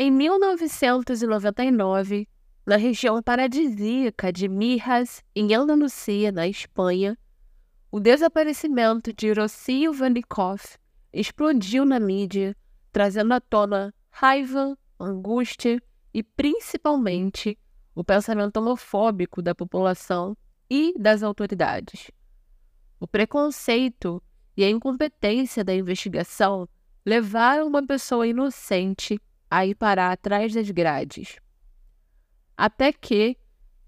Em 1999, na região paradisíaca de Mirras, em Andalucia, na Espanha, o desaparecimento de Rocio Vanikov explodiu na mídia, trazendo à tona raiva, angústia e, principalmente, o pensamento homofóbico da população e das autoridades. O preconceito e a incompetência da investigação levaram uma pessoa inocente a ir parar atrás das grades. Até que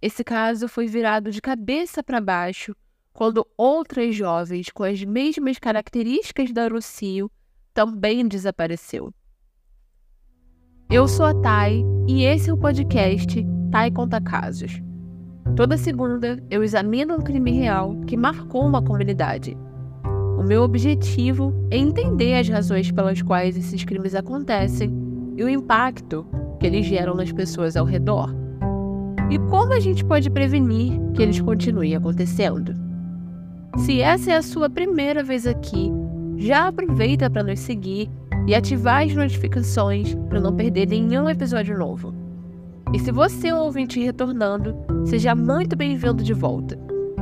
esse caso foi virado de cabeça para baixo quando outras jovens com as mesmas características da Rocio também desapareceu. Eu sou a Thay e esse é o podcast Thay Conta Casos. Toda segunda eu examino um crime real que marcou uma comunidade. O meu objetivo é entender as razões pelas quais esses crimes acontecem e o impacto que eles geram nas pessoas ao redor. E como a gente pode prevenir que eles continuem acontecendo. Se essa é a sua primeira vez aqui, já aproveita para nos seguir e ativar as notificações para não perder nenhum episódio novo. E se você é um ouvinte retornando, seja muito bem-vindo de volta.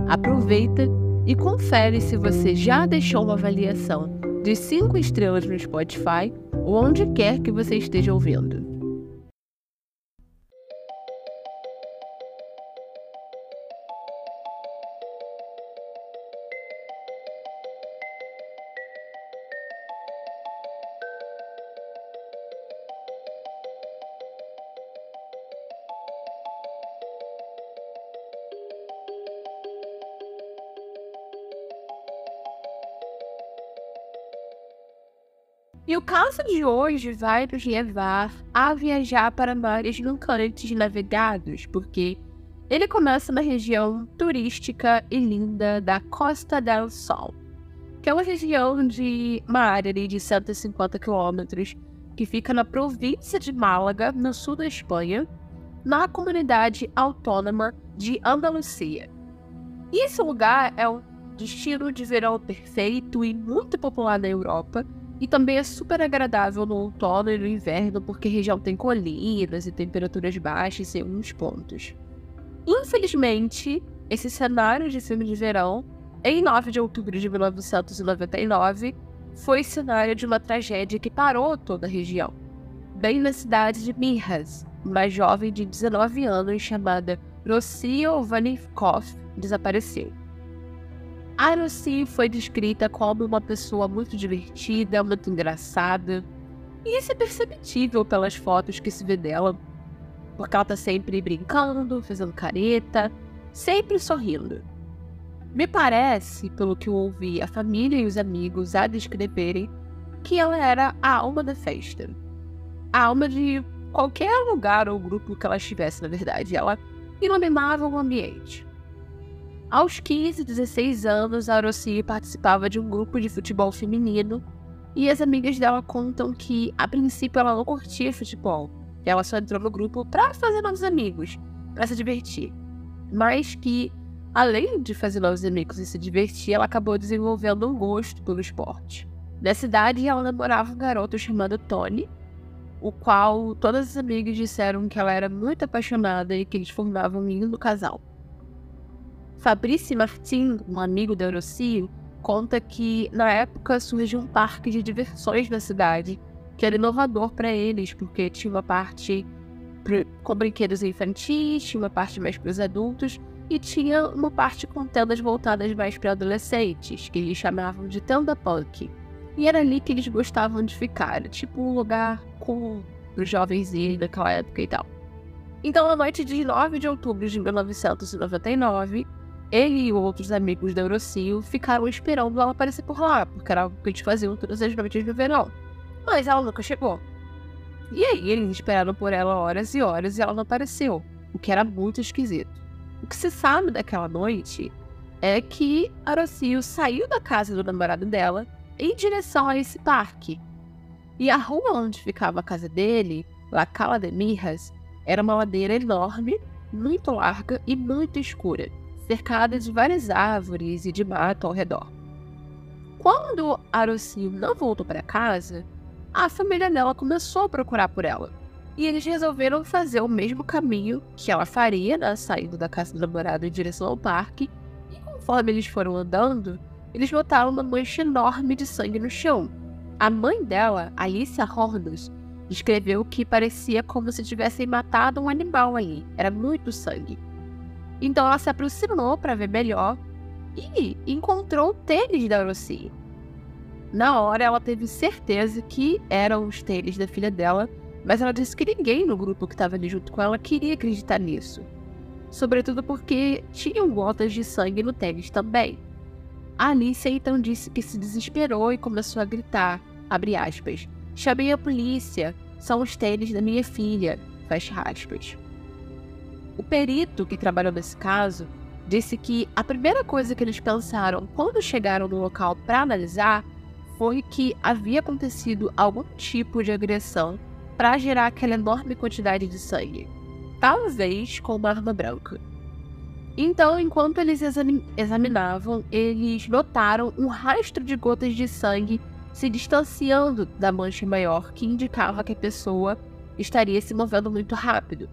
Aproveita e confere se você já deixou uma avaliação de 5 estrelas no Spotify ou onde quer que você esteja ouvindo. Caso de hoje vai nos levar a viajar para mares nunca-antes navegados, porque ele começa na região turística e linda da Costa del Sol, que é uma região de uma área de 150 quilômetros que fica na província de Málaga, no sul da Espanha, na comunidade autônoma de Andalucia. E esse lugar é um destino de verão perfeito e muito popular na Europa, e também é super agradável no outono e no inverno, porque a região tem colinas e temperaturas baixas em alguns pontos. Infelizmente, esse cenário de filme de verão, em 9 de outubro de 1999, foi cenário de uma tragédia que parou toda a região. Bem na cidade de Mirras, uma jovem de 19 anos chamada Rocio Vanivkov desapareceu. A Lucy foi descrita como uma pessoa muito divertida, muito engraçada. E isso é perceptível pelas fotos que se vê dela, porque ela tá sempre brincando, fazendo careta, sempre sorrindo. Me parece, pelo que eu ouvi a família e os amigos a descreverem, que ela era a alma da festa. A alma de qualquer lugar ou grupo que ela estivesse, na verdade. Ela iluminava o ambiente. Aos 15, 16 anos, a Roci participava de um grupo de futebol feminino e as amigas dela contam que, a princípio, ela não curtia futebol. Ela só entrou no grupo para fazer novos amigos, para se divertir. Mas que, além de fazer novos amigos e se divertir, ela acabou desenvolvendo um gosto pelo esporte. Nessa idade, ela namorava um garoto chamado Tony, o qual todas as amigas disseram que ela era muito apaixonada e que eles formavam um lindo casal. Fabrício Martin, um amigo da Eurocio, conta que na época surgiu um parque de diversões na cidade, que era inovador para eles, porque tinha uma parte com brinquedos infantis, tinha uma parte mais para os adultos e tinha uma parte com tendas voltadas mais para adolescentes, que eles chamavam de tenda punk. E era ali que eles gostavam de ficar, tipo um lugar com os jovens daquela época e tal. Então, na noite de 9 de outubro de 1999, ele e outros amigos da Eurocio ficaram esperando ela aparecer por lá, porque era algo que eles faziam todas as noites de verão. Mas ela nunca chegou. E aí eles esperaram por ela horas e horas e ela não apareceu, o que era muito esquisito. O que se sabe daquela noite é que Arocio saiu da casa do namorado dela em direção a esse parque. E a rua onde ficava a casa dele, La Cala de Mirras, era uma ladeira enorme, muito larga e muito escura cercada de várias árvores e de mato ao redor. Quando Arocio não voltou para casa, a família dela começou a procurar por ela. E eles resolveram fazer o mesmo caminho que ela faria, né, saindo da casa do namorado em direção ao parque. E conforme eles foram andando, eles notaram uma mancha enorme de sangue no chão. A mãe dela, Alicia Hornos, descreveu que parecia como se tivessem matado um animal ali. Era muito sangue. Então ela se aproximou para ver melhor e encontrou o tênis da Rosie. Na hora ela teve certeza que eram os tênis da filha dela, mas ela disse que ninguém no grupo que estava ali junto com ela queria acreditar nisso. Sobretudo porque tinham gotas de sangue no tênis também. A Alicia então disse que se desesperou e começou a gritar, aspas, chamei a polícia, são os tênis da minha filha, fecha aspas. O perito que trabalhou nesse caso disse que a primeira coisa que eles pensaram quando chegaram no local para analisar foi que havia acontecido algum tipo de agressão para gerar aquela enorme quantidade de sangue, talvez com uma arma branca. Então, enquanto eles examinavam, eles notaram um rastro de gotas de sangue se distanciando da mancha maior, que indicava que a pessoa estaria se movendo muito rápido.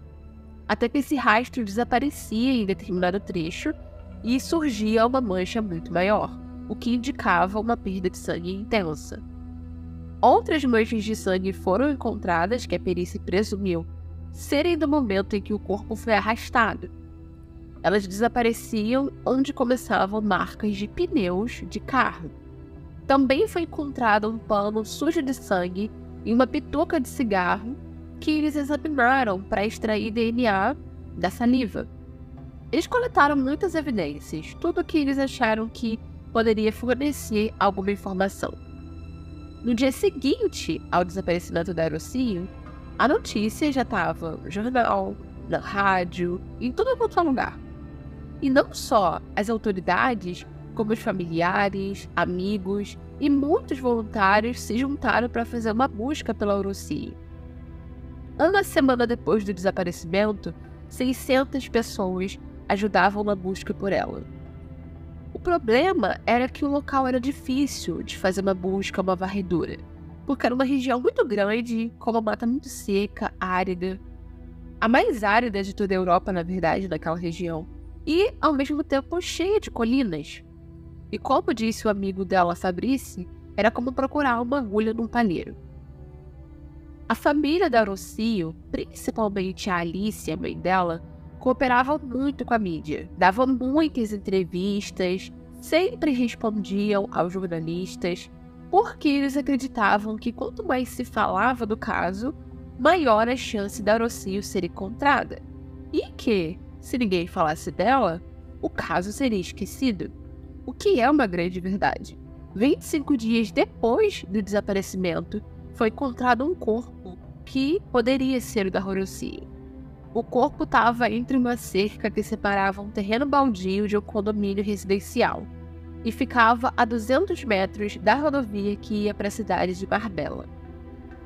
Até que esse rastro desaparecia em determinado trecho e surgia uma mancha muito maior, o que indicava uma perda de sangue intensa. Outras manchas de sangue foram encontradas que a perícia presumiu serem do momento em que o corpo foi arrastado. Elas desapareciam onde começavam marcas de pneus de carro. Também foi encontrado um pano sujo de sangue e uma pituca de cigarro que eles examinaram para extrair DNA da saliva. Eles coletaram muitas evidências, tudo o que eles acharam que poderia fornecer alguma informação. No dia seguinte ao desaparecimento da Aerocinho, a notícia já estava no jornal, na rádio, em todo quanto é lugar. E não só as autoridades, como os familiares, amigos e muitos voluntários se juntaram para fazer uma busca pela Orocinho. Uma semana depois do desaparecimento, 600 pessoas ajudavam na busca por ela. O problema era que o local era difícil de fazer uma busca, uma varredura, porque era uma região muito grande, com uma mata muito seca, árida. A mais árida de toda a Europa, na verdade, naquela região. E, ao mesmo tempo, cheia de colinas. E como disse o amigo dela, Fabrice, era como procurar uma agulha num palheiro. A família da Rocio, principalmente a Alice, a mãe dela, cooperavam muito com a mídia, davam muitas entrevistas, sempre respondiam aos jornalistas, porque eles acreditavam que quanto mais se falava do caso, maior a chance da Rocio ser encontrada. E que, se ninguém falasse dela, o caso seria esquecido. O que é uma grande verdade. 25 dias depois do desaparecimento, foi encontrado um corpo que poderia ser o da Horosi. O corpo estava entre uma cerca que separava um terreno baldio de um condomínio residencial e ficava a 200 metros da rodovia que ia para a cidade de Marbella.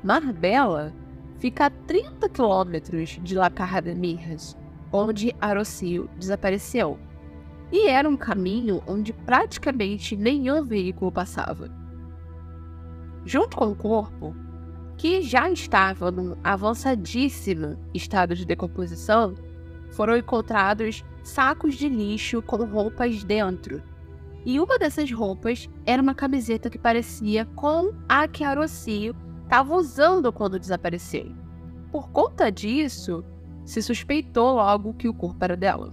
Marbella fica a 30 quilômetros de La de Mirras, onde Arocio desapareceu, e era um caminho onde praticamente nenhum veículo passava. Junto com o corpo, que já estava num avançadíssimo estado de decomposição, foram encontrados sacos de lixo com roupas dentro. E uma dessas roupas era uma camiseta que parecia com a que a Rocio estava usando quando desapareceu. Por conta disso, se suspeitou logo que o corpo era dela.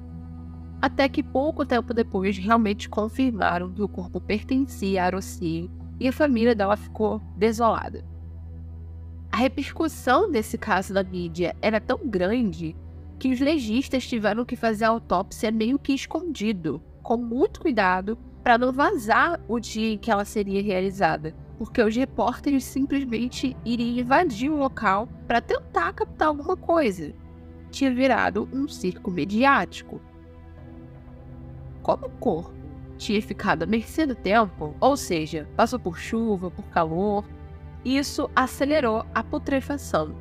Até que pouco tempo depois realmente confirmaram que o corpo pertencia a Rocio e a família dela ficou desolada. A repercussão desse caso na mídia era tão grande que os legistas tiveram que fazer a autópsia meio que escondido, com muito cuidado, para não vazar o dia em que ela seria realizada, porque os repórteres simplesmente iriam invadir o local para tentar captar alguma coisa. Tinha virado um circo mediático. Como o corpo tinha ficado à mercê do tempo, ou seja, passou por chuva, por calor, isso acelerou a putrefação.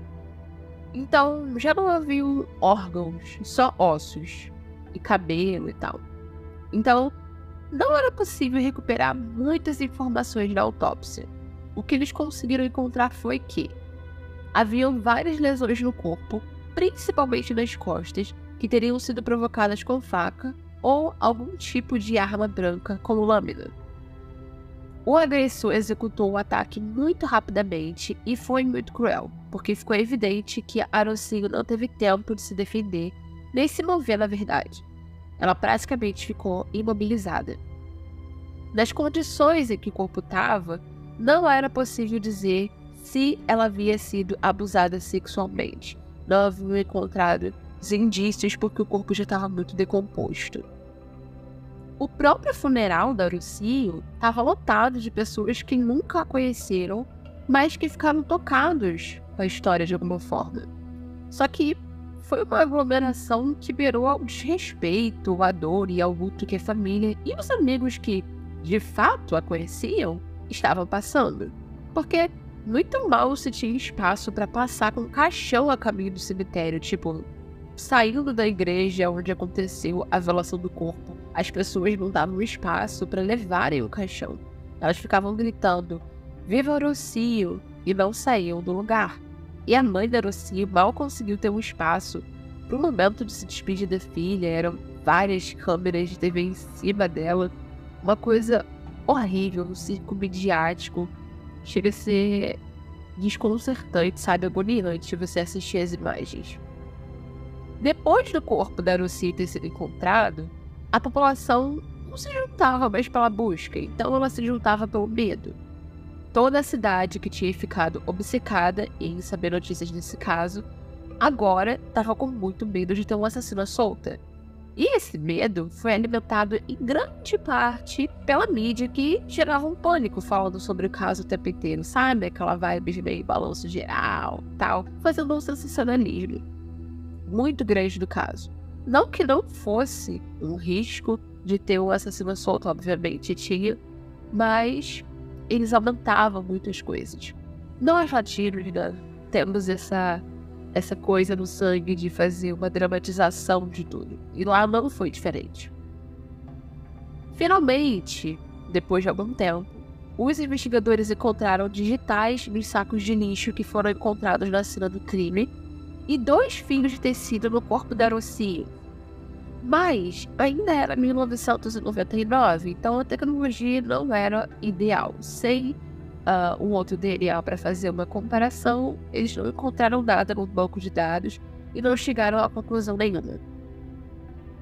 Então já não havia órgãos, só ossos e cabelo e tal. Então não era possível recuperar muitas informações da autópsia. O que eles conseguiram encontrar foi que haviam várias lesões no corpo, principalmente nas costas, que teriam sido provocadas com faca ou algum tipo de arma branca, como lâmina. O agressor executou o ataque muito rapidamente e foi muito cruel, porque ficou evidente que Arocinho não teve tempo de se defender nem se mover na verdade. Ela praticamente ficou imobilizada. Nas condições em que o corpo estava, não era possível dizer se ela havia sido abusada sexualmente. Não haviam encontrado indícios porque o corpo já estava muito decomposto. O próprio funeral da Lucio estava lotado de pessoas que nunca a conheceram, mas que ficaram tocados com a história de alguma forma. Só que foi uma aglomeração que beirou ao desrespeito, a dor e ao luto que a família e os amigos que, de fato, a conheciam, estavam passando. Porque muito mal se tinha espaço para passar com um caixão a caminho do cemitério, tipo, saindo da igreja onde aconteceu a velação do corpo. As pessoas não davam espaço para levarem o caixão. Elas ficavam gritando: Viva Orocio! e não saíam do lugar. E a mãe da Rocio mal conseguiu ter um espaço para o momento de se despedir da filha. Eram várias câmeras de TV em cima dela. Uma coisa horrível, um circo midiático chega a ser desconcertante, sabe? Agoniante você assistir as imagens. Depois do corpo da Lucy ter sido encontrado, a população não se juntava mais pela busca, então ela se juntava pelo medo. Toda a cidade que tinha ficado obcecada em saber notícias desse caso, agora estava com muito medo de ter um assassino solta. E esse medo foi alimentado em grande parte pela mídia que gerava um pânico falando sobre o caso o tempo inteiro, sabe? Aquela vibe de meio balanço geral tal, fazendo um sensacionalismo muito grande do caso. Não que não fosse um risco de ter um assassino solto, obviamente tinha, mas eles aumentavam muitas coisas. Nós latinos né, temos essa essa coisa no sangue de fazer uma dramatização de tudo. E lá não foi diferente. Finalmente, depois de algum tempo, os investigadores encontraram digitais nos sacos de lixo que foram encontrados na cena do crime e dois fios de tecido no corpo da Rocio. Mas ainda era 1999, então a tecnologia não era ideal. Sem uh, um outro DNA para fazer uma comparação, eles não encontraram nada no banco de dados e não chegaram a conclusão nenhuma.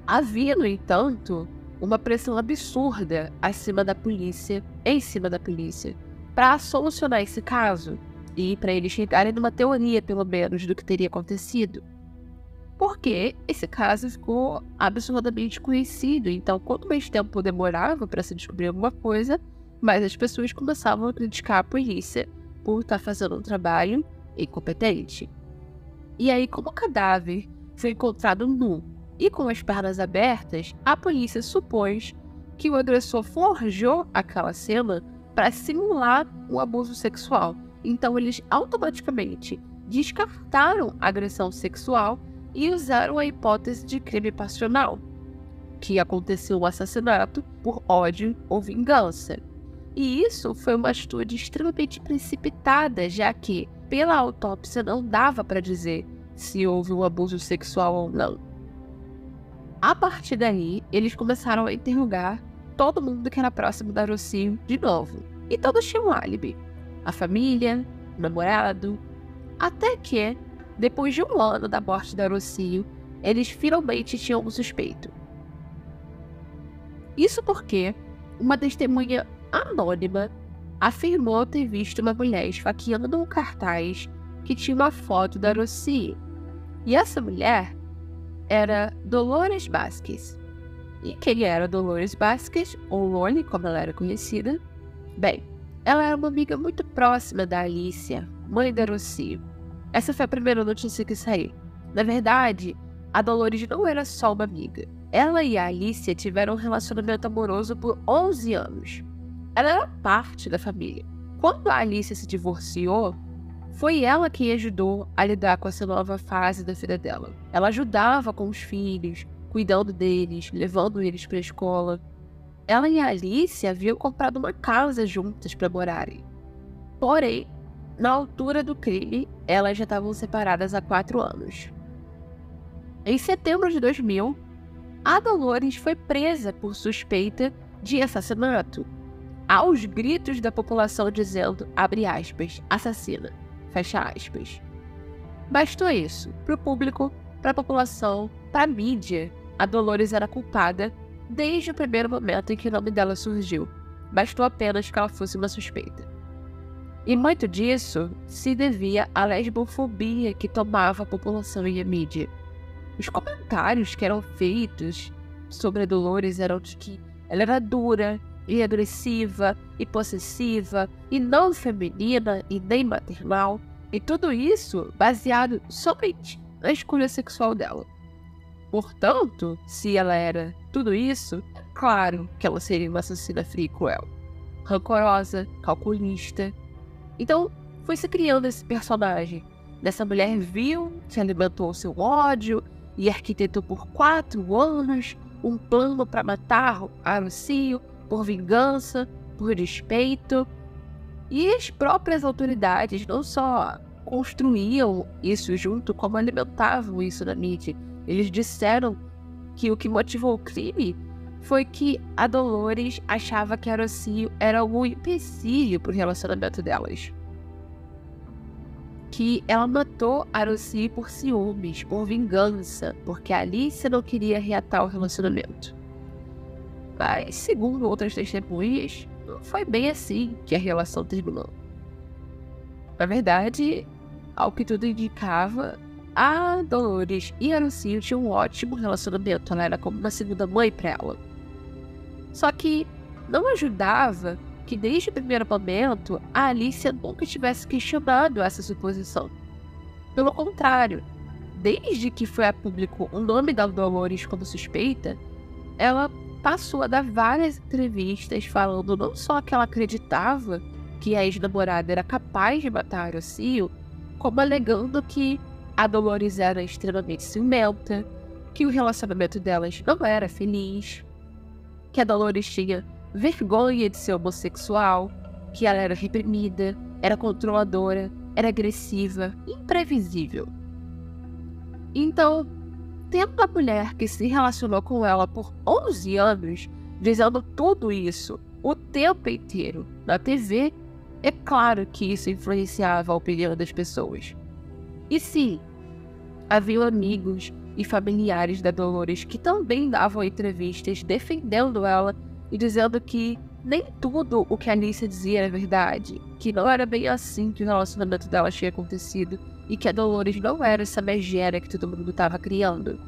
Havia, no entanto, uma pressão absurda acima da polícia, em cima da polícia, para solucionar esse caso e para eles chegarem numa teoria, pelo menos, do que teria acontecido. Porque esse caso ficou absurdamente conhecido, então quanto mais tempo demorava para se descobrir alguma coisa, mas as pessoas começavam a criticar a polícia por estar tá fazendo um trabalho incompetente. E aí, como o cadáver foi encontrado nu e com as pernas abertas, a polícia supôs que o agressor forjou aquela cena para simular um abuso sexual. Então, eles automaticamente descartaram a agressão sexual e usaram a hipótese de crime passional, que aconteceu o assassinato por ódio ou vingança. E isso foi uma atitude extremamente precipitada, já que, pela autópsia, não dava para dizer se houve um abuso sexual ou não. A partir daí, eles começaram a interrogar todo mundo que era próximo da Rocio de novo. E todos tinham um álibi. A família, o namorado. Até que, depois de um ano da morte da Rocio, eles finalmente tinham um suspeito. Isso porque uma testemunha anônima afirmou ter visto uma mulher esfaqueando um cartaz que tinha uma foto da Rocio. E essa mulher era Dolores Basques. E quem era Dolores Basques, ou Lone, como ela era conhecida? Bem, ela era uma amiga muito próxima da Alicia, mãe da Rocio. Essa foi a primeira notícia que saiu. Na verdade, a Dolores não era só uma amiga. Ela e a Alicia tiveram um relacionamento amoroso por 11 anos. Ela era parte da família. Quando a Alicia se divorciou, foi ela quem ajudou a lidar com essa nova fase da vida dela. Ela ajudava com os filhos, cuidando deles, levando eles para a escola. Ela e a Alice haviam comprado uma casa juntas para morarem. Porém, na altura do crime, elas já estavam separadas há quatro anos. Em setembro de 2000, a Dolores foi presa por suspeita de assassinato, aos gritos da população dizendo, abre aspas, assassina, fecha aspas. Bastou isso, para o público, para a população, para a mídia, a Dolores era culpada desde o primeiro momento em que o nome dela surgiu. Bastou apenas que ela fosse uma suspeita. E muito disso se devia à lesbofobia que tomava a população e a mídia. Os comentários que eram feitos sobre a Dolores eram de que ela era dura e agressiva e possessiva e não feminina e nem maternal, e tudo isso baseado somente na escolha sexual dela. Portanto, se ela era tudo isso, é claro que ela seria uma assassina fria e cruel, rancorosa, calculista. Então, foi se criando esse personagem dessa mulher vil que alimentou seu ódio e arquitetou por quatro anos um plano para matar a Lucio por vingança, por respeito. E as próprias autoridades não só construíam isso junto, como alimentavam isso na mídia. Eles disseram que o que motivou o crime foi que a Dolores achava que a Rocio era um empecilho para o relacionamento delas que ela matou Arosi por ciúmes, por vingança, porque Alice não queria reatar o relacionamento. Mas, segundo outras testemunhas, foi bem assim que a relação terminou. Na verdade, ao que tudo indicava, a Dolores e a Lucinho tinham um ótimo relacionamento, ela era como uma segunda mãe para ela. Só que não ajudava que desde o primeiro momento a Alicia nunca tivesse questionado essa suposição. Pelo contrário, desde que foi a público o nome da Dolores como suspeita, ela passou a dar várias entrevistas falando não só que ela acreditava que a ex-namorada era capaz de matar o Cio, como alegando que a Dolores era extremamente ciumenta, que o relacionamento delas não era feliz, que a Dolores tinha vergonha de ser homossexual, que ela era reprimida, era controladora, era agressiva, imprevisível. Então, tendo a mulher que se relacionou com ela por 11 anos, dizendo tudo isso o tempo inteiro na TV, é claro que isso influenciava a opinião das pessoas. E sim, havia amigos e familiares da Dolores que também davam entrevistas defendendo ela e dizendo que nem tudo o que a Alicia dizia era verdade, que não era bem assim que o relacionamento dela tinha acontecido e que a Dolores não era essa megera que todo mundo estava criando.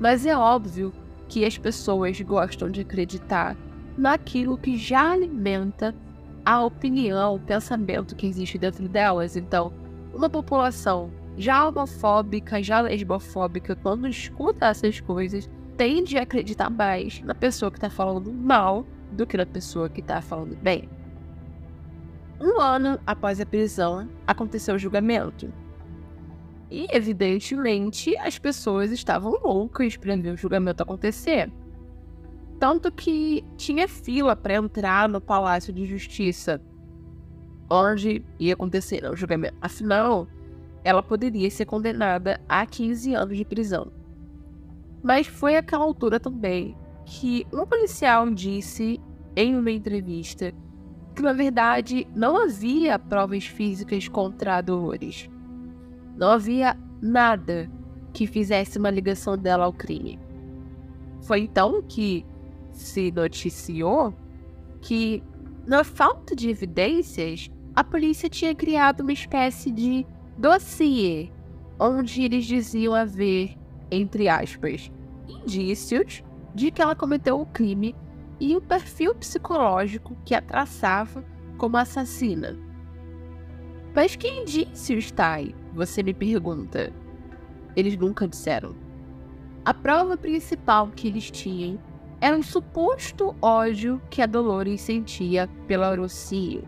Mas é óbvio que as pessoas gostam de acreditar naquilo que já alimenta a opinião, o pensamento que existe dentro delas. Então, uma população já homofóbica, já lesbofóbica, quando escuta essas coisas, tende a acreditar mais na pessoa que tá falando mal do que na pessoa que tá falando bem. Um ano após a prisão, aconteceu o julgamento. E, evidentemente, as pessoas estavam loucas para ver o julgamento acontecer. Tanto que tinha fila para entrar no Palácio de Justiça, onde ia acontecer o julgamento. Afinal, ela poderia ser condenada a 15 anos de prisão. Mas foi aquela altura também que um policial disse em uma entrevista que, na verdade, não havia provas físicas contra Dolores. Não havia nada que fizesse uma ligação dela ao crime. Foi então que se noticiou que, na falta de evidências, a polícia tinha criado uma espécie de dossiê onde eles diziam haver entre aspas, indícios de que ela cometeu o crime e o perfil psicológico que a traçava como assassina. Mas que indícios aí? Você me pergunta. Eles nunca disseram. A prova principal que eles tinham era um suposto ódio que a Dolores sentia pela Rocio.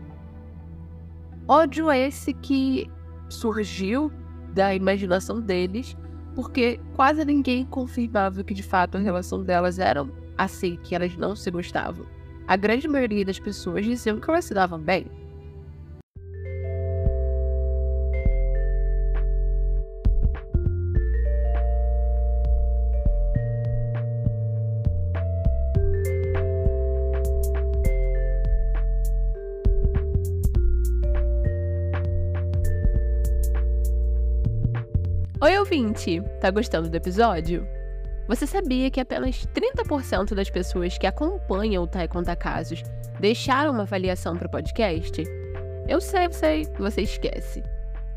Ódio esse que surgiu da imaginação deles porque quase ninguém confirmava que de fato a relação delas era assim, que elas não se gostavam. A grande maioria das pessoas diziam que elas se davam bem. Ouvinte! Tá gostando do episódio? Você sabia que apenas 30% das pessoas que acompanham o Tai Conta Casos deixaram uma avaliação para o podcast? Eu sei, eu sei, você esquece.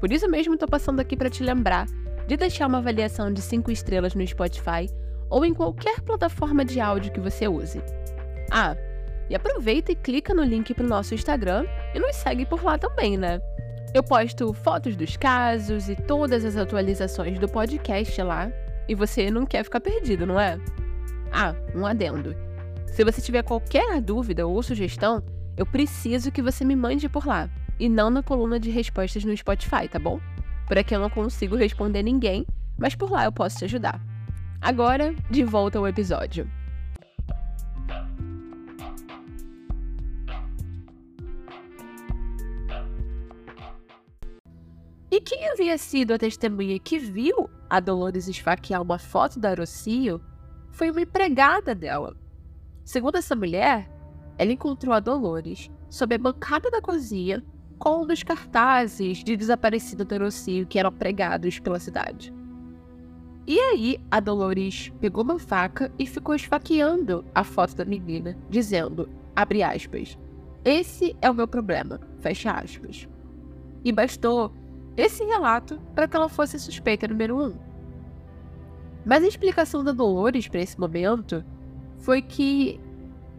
Por isso mesmo tô passando aqui para te lembrar de deixar uma avaliação de 5 estrelas no Spotify ou em qualquer plataforma de áudio que você use. Ah, e aproveita e clica no link pro nosso Instagram e nos segue por lá também, né? Eu posto fotos dos casos e todas as atualizações do podcast lá. E você não quer ficar perdido, não é? Ah, um adendo. Se você tiver qualquer dúvida ou sugestão, eu preciso que você me mande por lá. E não na coluna de respostas no Spotify, tá bom? Por aqui eu não consigo responder ninguém, mas por lá eu posso te ajudar. Agora, de volta ao episódio. E quem havia sido a testemunha que viu a Dolores esfaquear uma foto da Rocio foi uma empregada dela. Segundo essa mulher, ela encontrou a Dolores sob a bancada da cozinha com um dos cartazes de desaparecido da Rocio que eram pregados pela cidade. E aí, a Dolores pegou uma faca e ficou esfaqueando a foto da menina, dizendo, abre aspas, esse é o meu problema, fecha aspas. E bastou esse relato para que ela fosse suspeita número um. Mas a explicação da Dolores para esse momento foi que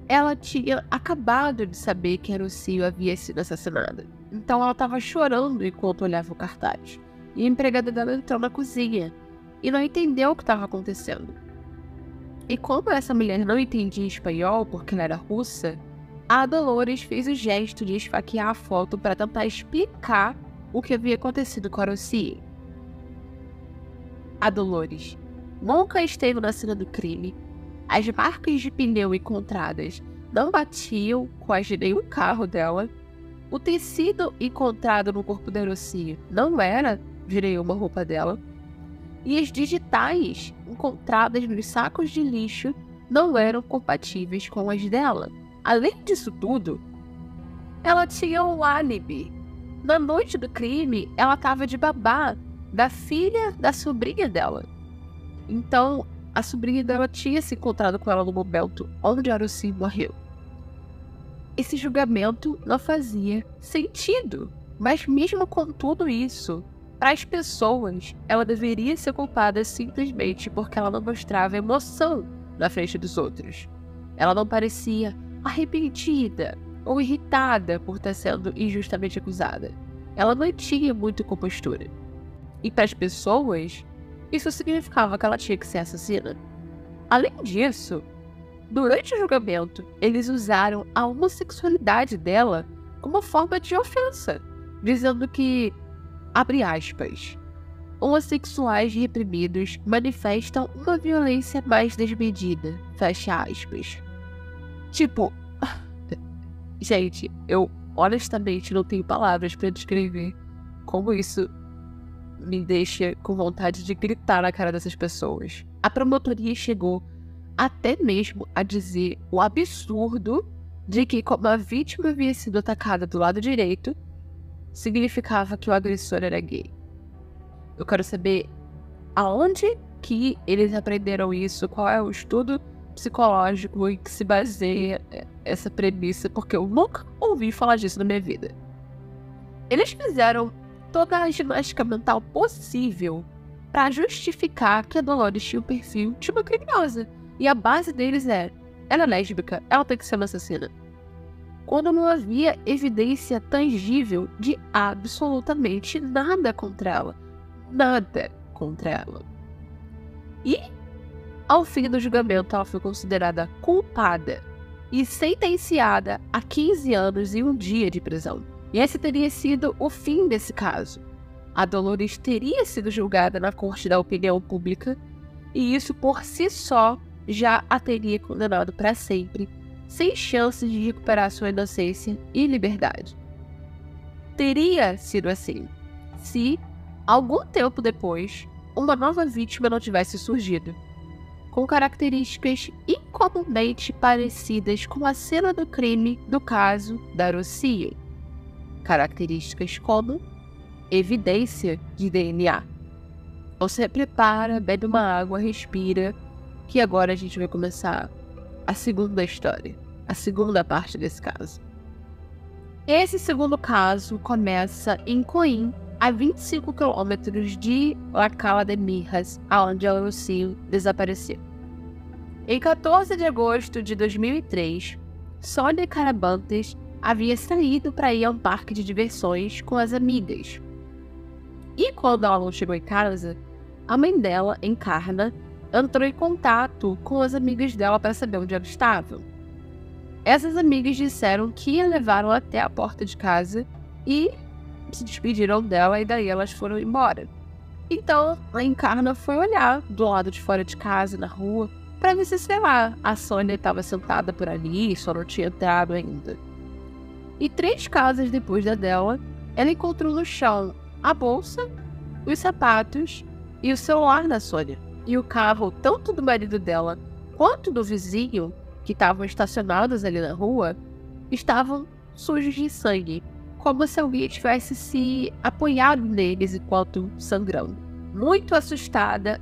ela tinha acabado de saber que a Lucio havia sido assassinada. Então ela estava chorando enquanto olhava o cartaz. E a empregada dela entrou na cozinha e não entendeu o que estava acontecendo. E como essa mulher não entendia espanhol porque ela era russa, a Dolores fez o gesto de esfaquear a foto para tentar explicar o que havia acontecido com a Rosie. A Dolores nunca esteve na cena do crime. As marcas de pneu encontradas não batiam com as de nenhum carro dela. O tecido encontrado no corpo da Rosie não era de nenhuma roupa dela. E as digitais encontradas nos sacos de lixo não eram compatíveis com as dela. Além disso tudo, ela tinha um álibi na noite do crime, ela estava de babá da filha da sobrinha dela. Então, a sobrinha dela tinha se encontrado com ela no momento onde Arusi morreu. Esse julgamento não fazia sentido. Mas mesmo com tudo isso, para as pessoas, ela deveria ser culpada simplesmente porque ela não mostrava emoção na frente dos outros. Ela não parecia arrependida, ou irritada por estar sendo injustamente acusada. Ela não tinha muita compostura. E para as pessoas, isso significava que ela tinha que ser assassina. Além disso, durante o julgamento, eles usaram a homossexualidade dela como forma de ofensa, dizendo que, abre aspas, homossexuais reprimidos manifestam uma violência mais desmedida, fecha aspas. Tipo, Gente, eu honestamente não tenho palavras para descrever como isso me deixa com vontade de gritar na cara dessas pessoas. A promotoria chegou até mesmo a dizer o absurdo de que, como a vítima havia sido atacada do lado direito, significava que o agressor era gay. Eu quero saber aonde que eles aprenderam isso, qual é o estudo psicológico em que se baseia essa premissa, porque eu nunca ouvi falar disso na minha vida. Eles fizeram toda a ginástica mental possível para justificar que a Dolores tinha o perfil de uma criminosa. E a base deles é: ela é lésbica, ela tem que ser uma assassina. Quando não havia evidência tangível de absolutamente nada contra ela. Nada contra ela. E ao fim do julgamento, ela foi considerada culpada e sentenciada a 15 anos e um dia de prisão. E esse teria sido o fim desse caso. A Dolores teria sido julgada na corte da opinião pública e isso por si só já a teria condenado para sempre, sem chances de recuperar sua inocência e liberdade. Teria sido assim se, algum tempo depois, uma nova vítima não tivesse surgido com características incomumente parecidas com a cena do crime do caso da Rocio. Características como evidência de DNA. Você prepara, bebe uma água, respira, que agora a gente vai começar a segunda história, a segunda parte desse caso. Esse segundo caso começa em Coim, a 25 quilômetros de Lacala de Mirras, onde a Lucio desapareceu. Em 14 de agosto de 2003, Sônia Carabantes havia saído para ir a um parque de diversões com as amigas. E quando ela não chegou em casa, a mãe dela, Encarna, entrou em contato com as amigas dela para saber onde ela estava. Essas amigas disseram que a levaram até a porta de casa e se despediram dela e daí elas foram embora. Então a Encarna foi olhar do lado de fora de casa, na rua, para ver se, sei lá, a Sônia estava sentada por ali só não tinha entrado ainda. E três casas depois da dela, ela encontrou no chão a bolsa, os sapatos e o celular da Sônia. E o carro, tanto do marido dela quanto do vizinho, que estavam estacionados ali na rua, estavam sujos de sangue, como se alguém tivesse se apoiado neles enquanto sangrando. Muito assustada,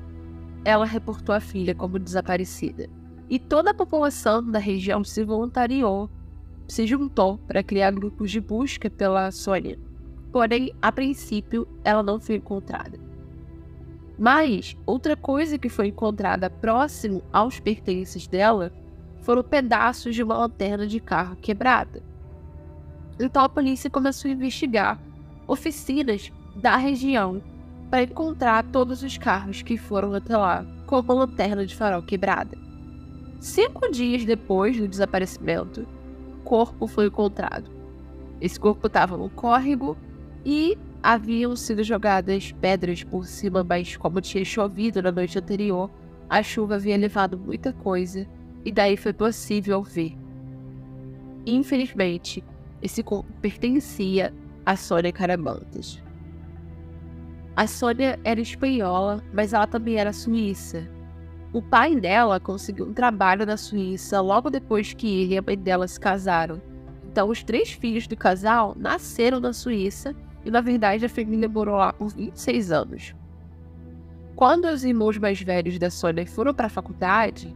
ela reportou a filha como desaparecida. E toda a população da região se voluntariou, se juntou para criar grupos de busca pela Sônia. Porém, a princípio, ela não foi encontrada. Mas outra coisa que foi encontrada próximo aos pertences dela foram pedaços de uma lanterna de carro quebrada. Então a polícia começou a investigar oficinas da região para encontrar todos os carros que foram até lá com uma lanterna de farol quebrada. Cinco dias depois do desaparecimento, o corpo foi encontrado. Esse corpo estava no córrego e haviam sido jogadas pedras por cima, mas como tinha chovido na noite anterior, a chuva havia levado muita coisa e daí foi possível ver. Infelizmente, esse corpo pertencia a Sônia Caramantes. A Sônia era espanhola, mas ela também era suíça. O pai dela conseguiu um trabalho na Suíça logo depois que ele e a mãe dela se casaram. Então, os três filhos do casal nasceram na Suíça e, na verdade, a família morou lá por 26 anos. Quando os irmãos mais velhos da Sônia foram para a faculdade,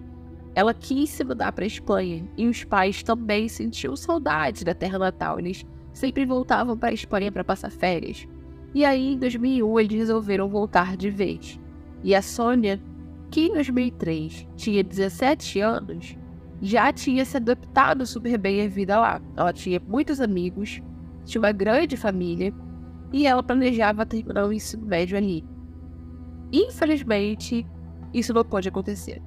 ela quis se mudar para a Espanha e os pais também sentiam saudade da terra natal. Eles sempre voltavam para a Espanha para passar férias. E aí, em 2001, eles resolveram voltar de vez. E a Sônia, que em 2003 tinha 17 anos, já tinha se adaptado super bem à vida lá. Ela tinha muitos amigos, tinha uma grande família e ela planejava terminar o ensino médio ali. Infelizmente, isso não pode acontecer.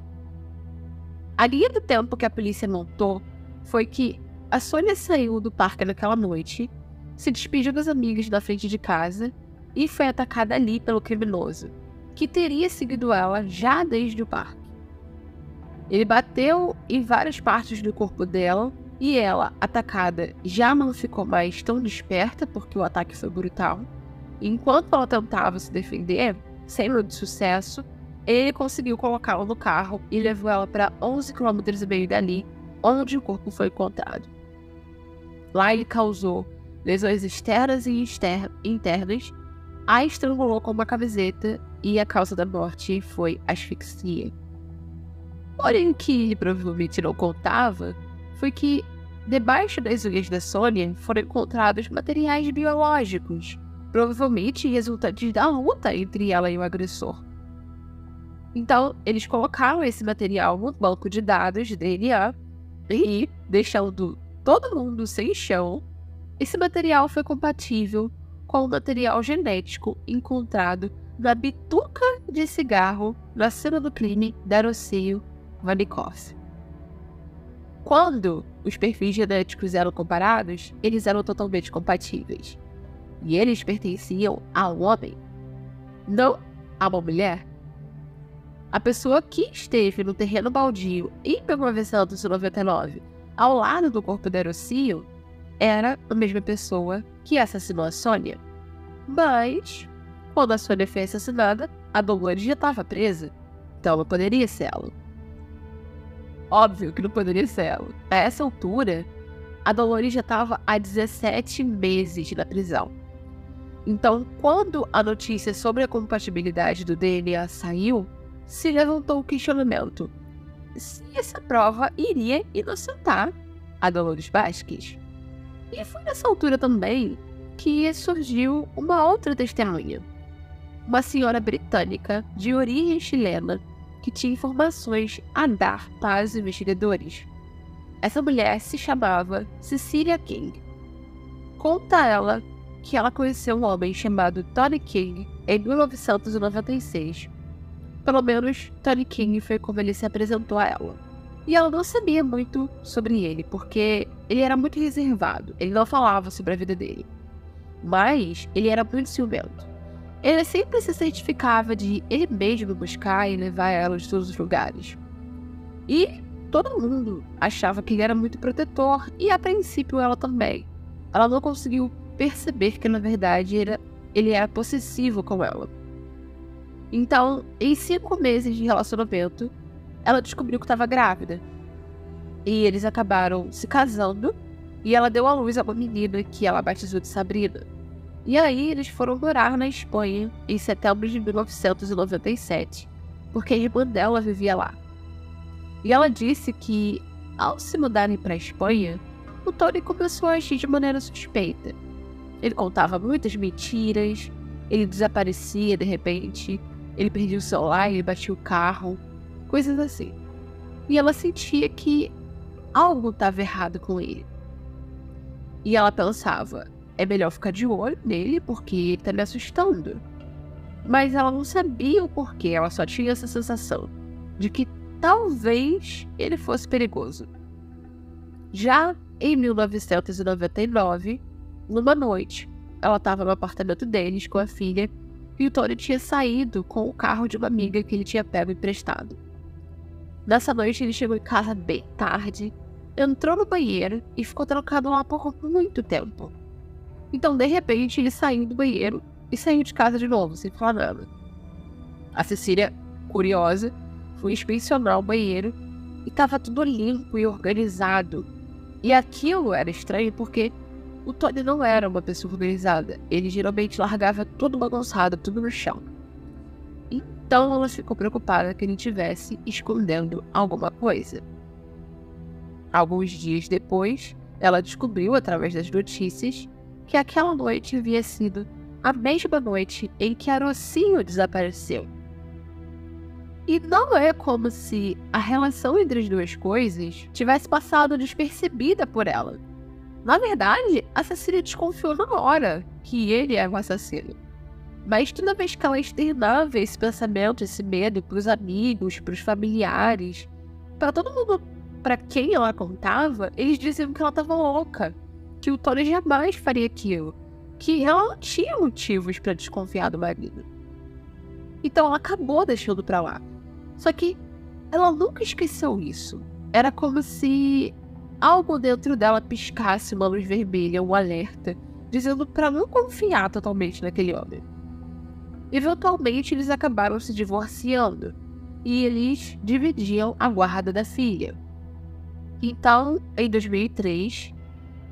A linha do tempo que a polícia montou foi que a Sônia saiu do parque naquela noite, se despediu das amigas na frente de casa e foi atacada ali pelo criminoso, que teria seguido ela já desde o parque. Ele bateu em várias partes do corpo dela e ela, atacada, já não ficou mais tão desperta porque o ataque foi brutal. enquanto ela tentava se defender, sem muito sucesso, ele conseguiu colocá-la no carro e levou ela para 11 km e meio dali, onde o corpo foi encontrado. Lá ele causou lesões externas e internas, a estrangulou com uma camiseta e a causa da morte foi asfixia. Porém, o que ele provavelmente não contava foi que debaixo das unhas da Sônia foram encontrados materiais biológicos, provavelmente resultantes da luta entre ela e o agressor. Então, eles colocaram esse material no banco de dados de DNA e, deixando todo mundo sem chão, esse material foi compatível com o material genético encontrado na bituca de cigarro na cena do crime da Rocio Vanikov. Quando os perfis genéticos eram comparados, eles eram totalmente compatíveis. E eles pertenciam a um homem, não a uma mulher. A pessoa que esteve no terreno baldio em 1999, ao lado do corpo de Erocio, era a mesma pessoa que assassinou a Sônia. Mas, quando a Sônia foi assassinada, a Dolores já estava presa, então não poderia ser ela. Óbvio que não poderia ser ela. A essa altura, a Dolores já estava há 17 meses na prisão. Então, quando a notícia sobre a compatibilidade do DNA saiu, se levantou o questionamento se essa prova iria inocentar a Dolores Vasquez. E foi nessa altura também que surgiu uma outra testemunha, uma senhora britânica de origem chilena que tinha informações a dar para os investigadores. Essa mulher se chamava Cecilia King. Conta ela que ela conheceu um homem chamado Tony King em 1996. Pelo menos, Tony King foi como ele se apresentou a ela. E ela não sabia muito sobre ele, porque ele era muito reservado, ele não falava sobre a vida dele. Mas ele era muito ciumento. Ele sempre se certificava de ele mesmo buscar e levar ela de todos os lugares. E todo mundo achava que ele era muito protetor, e a princípio ela também. Ela não conseguiu perceber que na verdade ele era possessivo com ela. Então, em cinco meses de relacionamento, ela descobriu que estava grávida. E eles acabaram se casando e ela deu à luz a uma menina que ela batizou de Sabrina. E aí eles foram morar na Espanha em setembro de 1997, porque a irmã dela vivia lá. E ela disse que, ao se mudarem para a Espanha, o Tony começou a agir de maneira suspeita. Ele contava muitas mentiras, ele desaparecia de repente, ele perdia o celular, ele batia o carro, coisas assim. E ela sentia que algo estava errado com ele. E ela pensava: é melhor ficar de olho nele porque ele está me assustando. Mas ela não sabia o porquê, ela só tinha essa sensação de que talvez ele fosse perigoso. Já em 1999, numa noite, ela estava no apartamento deles com a filha e o tinha saído com o carro de uma amiga que ele tinha pego emprestado. Nessa noite ele chegou em casa bem tarde, entrou no banheiro e ficou trancado lá por muito tempo. Então, de repente, ele saiu do banheiro e saiu de casa de novo, sem falar nada. A Cecília, curiosa, foi inspecionar o banheiro e estava tudo limpo e organizado. E aquilo era estranho porque o Tony não era uma pessoa organizada. Ele geralmente largava tudo bagunçado, tudo no chão. Então ela ficou preocupada que ele estivesse escondendo alguma coisa. Alguns dias depois, ela descobriu através das notícias que aquela noite havia sido a mesma noite em que a Rocinho desapareceu. E não é como se a relação entre as duas coisas tivesse passado despercebida por ela. Na verdade, a Cecília desconfiou na hora que ele era o assassino. Mas toda vez que ela externava esse pensamento, esse medo para os amigos, para os familiares, para todo mundo para quem ela contava, eles diziam que ela estava louca, que o Tony jamais faria aquilo, que ela tinha motivos para desconfiar do marido. Então ela acabou deixando para lá. Só que ela nunca esqueceu isso. Era como se algo dentro dela piscasse uma luz vermelha, um alerta, dizendo para não confiar totalmente naquele homem. Eventualmente, eles acabaram se divorciando e eles dividiam a guarda da filha. Então, em 2003,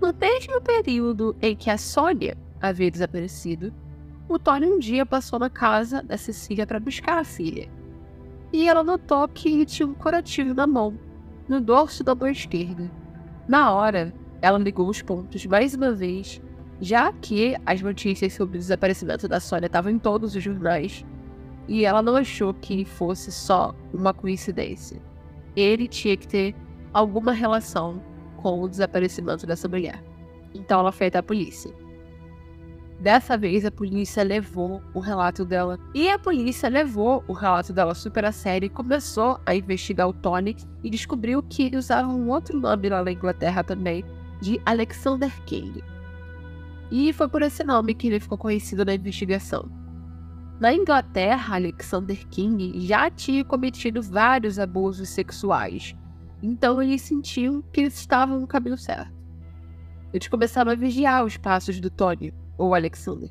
no mesmo período em que a Sônia havia desaparecido, o Tony um dia passou na casa da Cecília para buscar a filha. E ela notou que ele tinha um curativo na mão, no dorso da mão esquerda. Na hora, ela ligou os pontos mais uma vez, já que as notícias sobre o desaparecimento da Sônia estavam em todos os jornais, e ela não achou que fosse só uma coincidência. Ele tinha que ter alguma relação com o desaparecimento dessa mulher. Então ela foi até a polícia. Dessa vez a polícia levou o relato dela. E a polícia levou o relato dela super a sério e começou a investigar o Tony e descobriu que ele usava um outro nome lá na Inglaterra também, de Alexander King. E foi por esse nome que ele ficou conhecido na investigação. Na Inglaterra, Alexander King já tinha cometido vários abusos sexuais, então eles sentiam que eles estavam no caminho certo. Eles começaram a vigiar os passos do Tony, ou Alexander.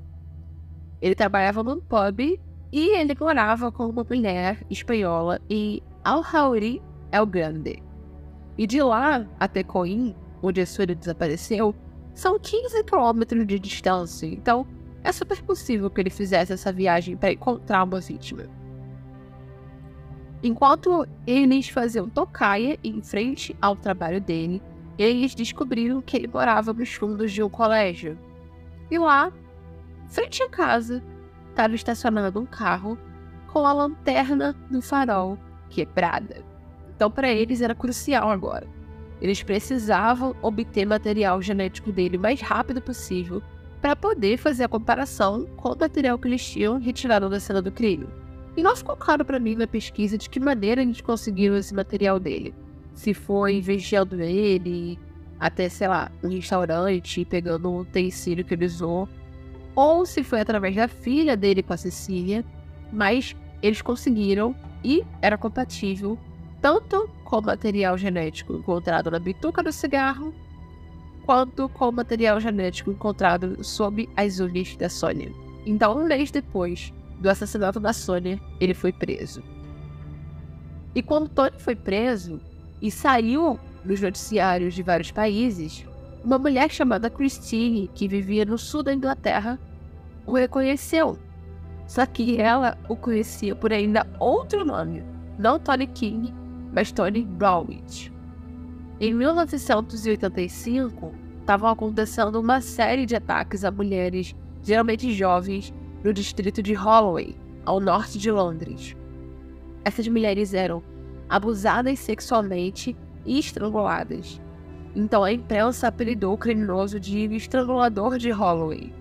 Ele trabalhava num pub e ele morava com uma mulher espanhola em Aljauri El Grande. E de lá até Coim, onde a Sônia desapareceu, são 15 quilômetros de distância, então é super possível que ele fizesse essa viagem para encontrar uma vítima. Enquanto eles faziam tocaia em frente ao trabalho dele, eles descobriram que ele morava nos fundos de um colégio. E lá, frente à casa, estava estacionado um carro com a lanterna do farol quebrada. Então, para eles era crucial agora. Eles precisavam obter material genético dele o mais rápido possível para poder fazer a comparação com o material que eles tinham retirado da cena do crime. E não ficou claro para mim na pesquisa de que maneira eles conseguiram esse material dele. Se foi investigando ele até, sei lá, um restaurante, pegando um utensílio que ele usou, ou se foi através da filha dele com a Cecília, mas eles conseguiram e era compatível tanto com o material genético encontrado na bituca do cigarro, quanto com o material genético encontrado sob as unhas da Sônia. Então, um mês depois do assassinato da Sônia, ele foi preso. E quando Tony foi preso e saiu nos noticiários de vários países, uma mulher chamada Christine, que vivia no sul da Inglaterra, o reconheceu. Só que ela o conhecia por ainda outro nome, não Tony King, mas Tony Browich. Em 1985, estavam acontecendo uma série de ataques a mulheres, geralmente jovens, no distrito de Holloway, ao norte de Londres. Essas mulheres eram abusadas sexualmente e estranguladas. Então a imprensa apelidou o criminoso de estrangulador de Holloway.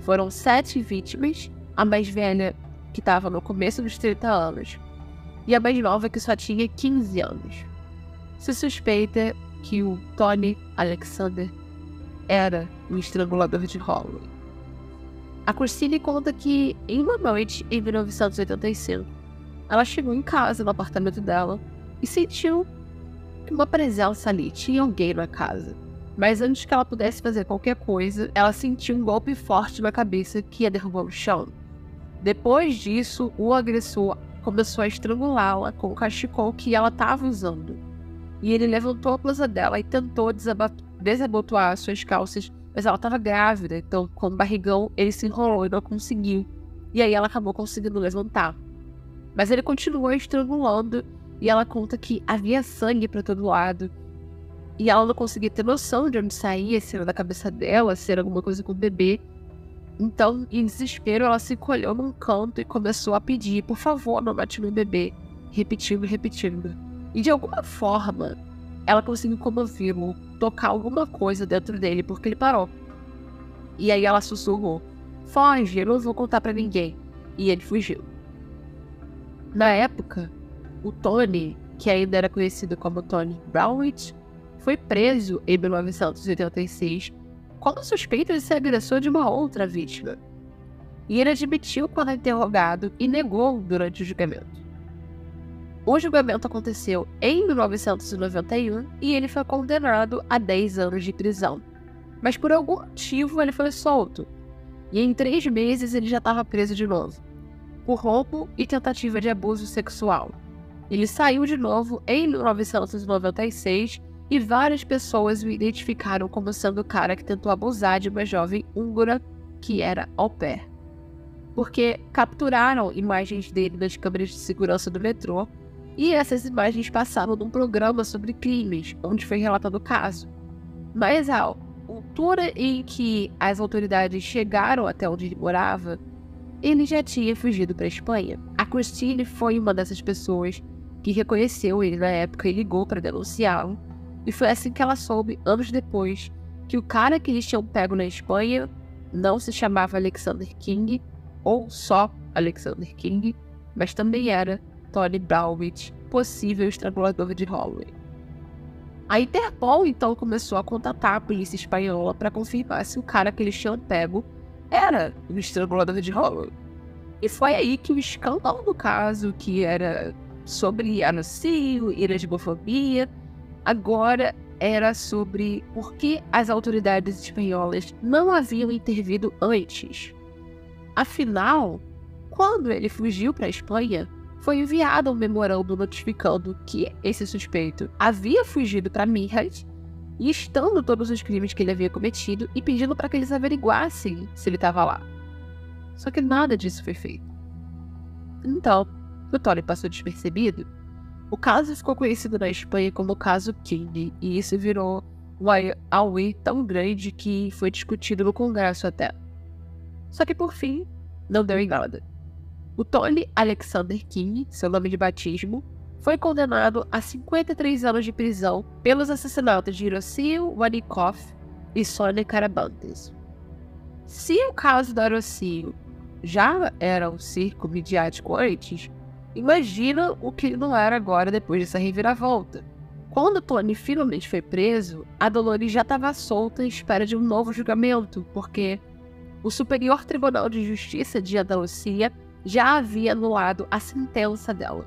Foram sete vítimas, a mais velha, que estava no começo dos 30 anos, e a mais nova, que só tinha 15 anos. Se suspeita que o Tony Alexander era o estrangulador de Holloway. A Christine conta que, em uma noite em 1985, ela chegou em casa, no apartamento dela, e sentiu uma presença ali, tinha alguém na casa. Mas antes que ela pudesse fazer qualquer coisa, ela sentiu um golpe forte na cabeça que a derrubou no chão. Depois disso, o agressor começou a estrangulá-la com o cachecol que ela estava usando. E ele levantou a blusa dela e tentou desabotoar suas calças mas ela estava grávida, então com o barrigão ele se enrolou e não conseguiu. E aí ela acabou conseguindo levantar. Mas ele continuou estrangulando e ela conta que havia sangue para todo lado. E ela não conseguia ter noção de onde saía, se era da cabeça dela, se era alguma coisa com o bebê. Então, em desespero, ela se encolheu num canto e começou a pedir: por favor, não mate meu bebê. Repetindo repetindo. E de alguma forma, ela conseguiu comovê-lo, tocar alguma coisa dentro dele, porque ele parou. E aí ela sussurrou: Foge, eu não vou contar para ninguém. E ele fugiu. Na época, o Tony, que ainda era conhecido como Tony Brownwich, foi preso em 1986 como suspeito de ser agressor de uma outra vítima. E ele admitiu quando interrogado e negou durante o julgamento. O julgamento aconteceu em 1991 e ele foi condenado a 10 anos de prisão. Mas por algum motivo ele foi solto. E em três meses ele já estava preso de novo. Por roubo e tentativa de abuso sexual. Ele saiu de novo em 1996 e várias pessoas o identificaram como sendo o cara que tentou abusar de uma jovem húngara que era au pair. Porque capturaram imagens dele nas câmeras de segurança do metrô e essas imagens passavam num programa sobre crimes, onde foi relatado o caso. Mas a altura em que as autoridades chegaram até onde ele morava, ele já tinha fugido para a Espanha. A Christine foi uma dessas pessoas que reconheceu ele na época e ligou para denunciá-lo. E foi assim que ela soube, anos depois, que o cara que eles tinham pego na Espanha não se chamava Alexander King, ou só Alexander King, mas também era Tony Browich, possível estrangulador de Holloway. A Interpol então começou a contatar a polícia espanhola para confirmar se o cara que eles tinham pego era o estrangulador de Holloway. E foi aí que o escândalo do caso, que era sobre anuncio, erasmofobia, agora era sobre por que as autoridades espanholas não haviam intervido antes. Afinal, quando ele fugiu para a Espanha, foi enviado um memorando notificando que esse suspeito havia fugido para Mirhat, listando todos os crimes que ele havia cometido e pedindo para que eles averiguassem se ele estava lá. Só que nada disso foi feito. Então, o Tony passou despercebido. O caso ficou conhecido na Espanha como o caso King, e isso virou um auê tão grande que foi discutido no Congresso até. Só que por fim, não deu em nada. O Tony Alexander King, seu nome de batismo, foi condenado a 53 anos de prisão pelos assassinatos de Hiroshio Wanikov e Sonia Carabantes. Se o caso da Hiroshio já era um circo midiático antes, imagina o que não era agora depois dessa reviravolta. Quando Tony finalmente foi preso, a Dolores já estava solta em espera de um novo julgamento, porque o Superior Tribunal de Justiça de Andalucia já havia anulado a sentença dela.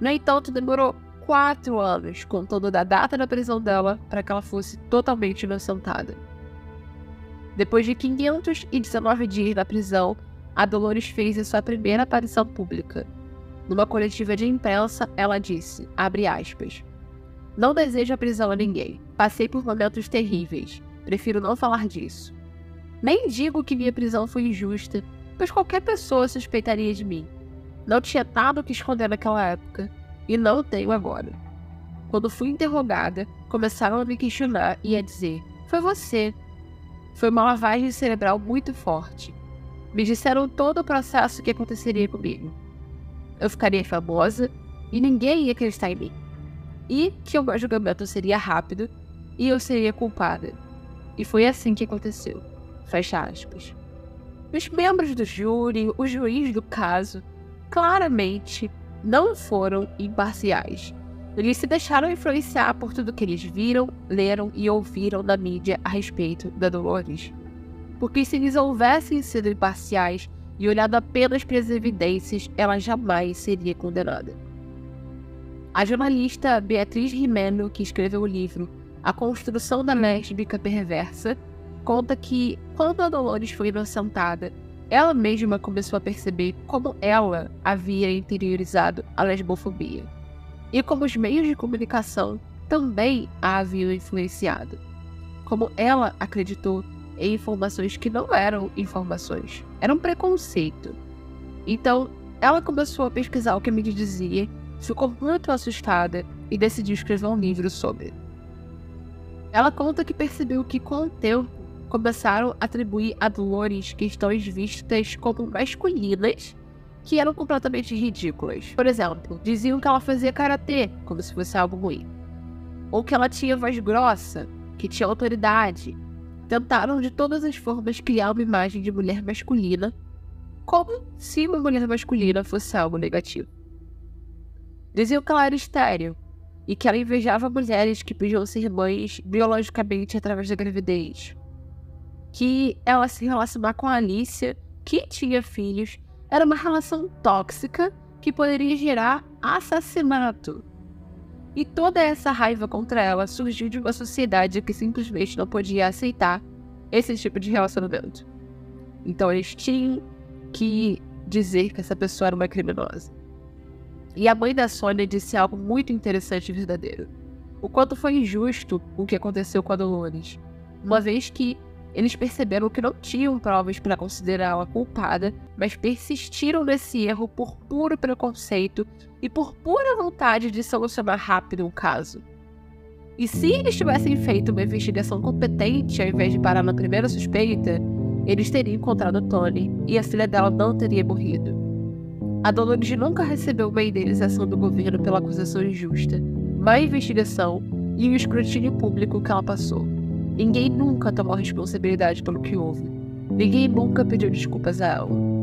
No entanto, demorou quatro anos, contando da data da prisão dela, para que ela fosse totalmente inocentada. Depois de 519 dias na prisão, a Dolores fez a sua primeira aparição pública. Numa coletiva de imprensa, ela disse, aspas, Não desejo a prisão a ninguém. Passei por momentos terríveis. Prefiro não falar disso. Nem digo que minha prisão foi injusta, pois qualquer pessoa suspeitaria de mim. Não tinha nada o que esconder naquela época e não tenho agora. Quando fui interrogada, começaram a me questionar e a dizer: Foi você. Foi uma lavagem cerebral muito forte. Me disseram todo o processo que aconteceria comigo. Eu ficaria famosa e ninguém ia acreditar em mim. E que o meu julgamento seria rápido e eu seria culpada. E foi assim que aconteceu. Fecha aspas. Os membros do júri, o juiz do caso, claramente não foram imparciais. Eles se deixaram influenciar por tudo que eles viram, leram e ouviram da mídia a respeito da Dolores. Porque se eles houvessem sido imparciais e olhado apenas para as evidências, ela jamais seria condenada. A jornalista Beatriz Rimeno, que escreveu o livro A Construção da Lésbica Perversa, conta que, quando a Dolores foi inocentada, ela mesma começou a perceber como ela havia interiorizado a lesbofobia e como os meios de comunicação também a haviam influenciado. Como ela acreditou em informações que não eram informações, eram preconceito. Então, ela começou a pesquisar o que me dizia, ficou muito assustada e decidiu escrever um livro sobre. Ela conta que percebeu que com o tempo começaram a atribuir a Dolores questões vistas como masculinas que eram completamente ridículas. Por exemplo, diziam que ela fazia karatê, como se fosse algo ruim. Ou que ela tinha voz grossa, que tinha autoridade. Tentaram de todas as formas criar uma imagem de mulher masculina, como se uma mulher masculina fosse algo negativo. Diziam que ela era estéril e que ela invejava mulheres que podiam ser mães biologicamente através da gravidez que ela se relacionar com a Alicia, que tinha filhos, era uma relação tóxica que poderia gerar assassinato. E toda essa raiva contra ela surgiu de uma sociedade que simplesmente não podia aceitar esse tipo de relacionamento. Então eles tinham que dizer que essa pessoa era uma criminosa. E a mãe da Sônia disse algo muito interessante e verdadeiro. O quanto foi injusto o que aconteceu com a Dolores. Uma vez que eles perceberam que não tinham provas para considerá-la culpada, mas persistiram nesse erro por puro preconceito e por pura vontade de solucionar rápido o caso. E se eles tivessem feito uma investigação competente ao invés de parar na primeira suspeita, eles teriam encontrado Tony e a filha dela não teria morrido. A Dolores nunca recebeu uma indenização do governo pela acusação injusta, má investigação e o escrutínio público que ela passou. Ninguém nunca tomou responsabilidade pelo que houve. Ninguém nunca pediu desculpas a ela.